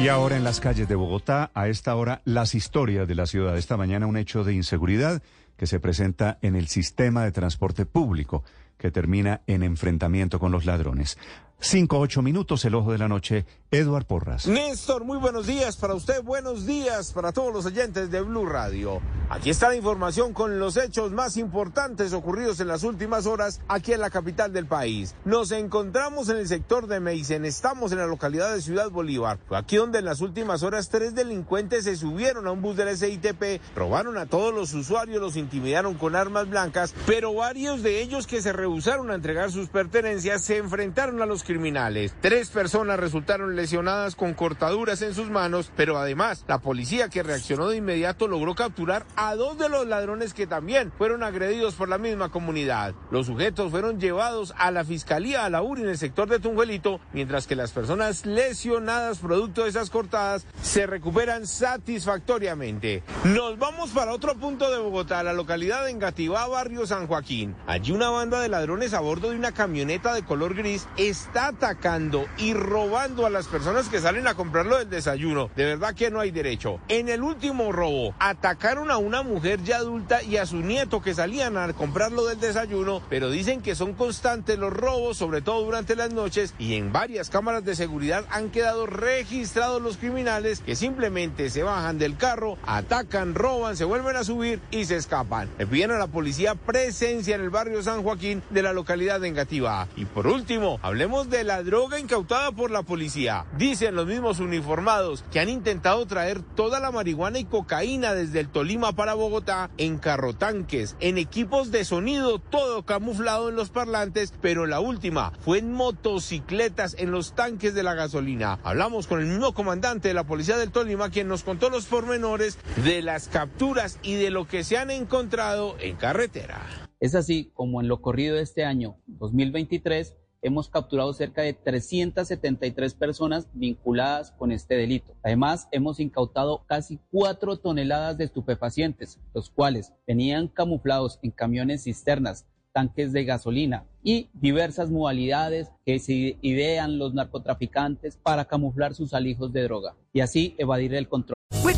Y ahora en las calles de Bogotá, a esta hora, las historias de la ciudad. Esta mañana un hecho de inseguridad que se presenta en el sistema de transporte público, que termina en enfrentamiento con los ladrones. Cinco, ocho minutos, el ojo de la noche, Eduard Porras. Néstor, muy buenos días para usted, buenos días para todos los oyentes de Blue Radio. Aquí está la información con los hechos más importantes ocurridos en las últimas horas aquí en la capital del país. Nos encontramos en el sector de Meisen, estamos en la localidad de Ciudad Bolívar, aquí donde en las últimas horas tres delincuentes se subieron a un bus del SITP, robaron a todos los usuarios, los intimidaron con armas blancas, pero varios de ellos que se rehusaron a entregar sus pertenencias se enfrentaron a los criminales. Tres personas resultaron lesionadas con cortaduras en sus manos, pero además la policía que reaccionó de inmediato logró capturar a dos de los ladrones que también fueron agredidos por la misma comunidad. Los sujetos fueron llevados a la fiscalía a la URI en el sector de Tunjuelito, mientras que las personas lesionadas producto de esas cortadas se recuperan satisfactoriamente. Nos vamos para otro punto de Bogotá, la localidad de Engativá, barrio San Joaquín. Allí una banda de ladrones a bordo de una camioneta de color gris está atacando y robando a las personas que salen a comprarlo del desayuno. De verdad que no hay derecho. En el último robo, atacaron a una mujer ya adulta y a su nieto que salían a comprarlo del desayuno, pero dicen que son constantes los robos, sobre todo durante las noches, y en varias cámaras de seguridad han quedado registrados los criminales que simplemente se bajan del carro, atacan, roban, se vuelven a subir y se escapan. Le piden a la policía presencia en el barrio San Joaquín de la localidad de Engativá. Y por último, hablemos de la droga incautada por la policía. Dicen los mismos uniformados que han intentado traer toda la marihuana y cocaína desde el Tolima para Bogotá en carrotanques, en equipos de sonido, todo camuflado en los parlantes, pero la última fue en motocicletas en los tanques de la gasolina. Hablamos con el mismo comandante de la policía del Tolima quien nos contó los pormenores de las capturas y de lo que se han encontrado en carretera. Es así como en lo corrido de este año 2023 hemos capturado cerca de 373 personas vinculadas con este delito. Además, hemos incautado casi 4 toneladas de estupefacientes, los cuales venían camuflados en camiones cisternas, tanques de gasolina y diversas modalidades que se idean los narcotraficantes para camuflar sus alijos de droga y así evadir el control.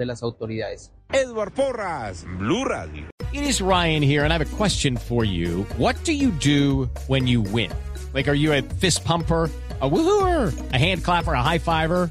De las autoridades. Edward Porras, Blue Radio. It is Ryan here, and I have a question for you. What do you do when you win? Like, are you a fist pumper? A woohooer, a hand clapper, a high fiver.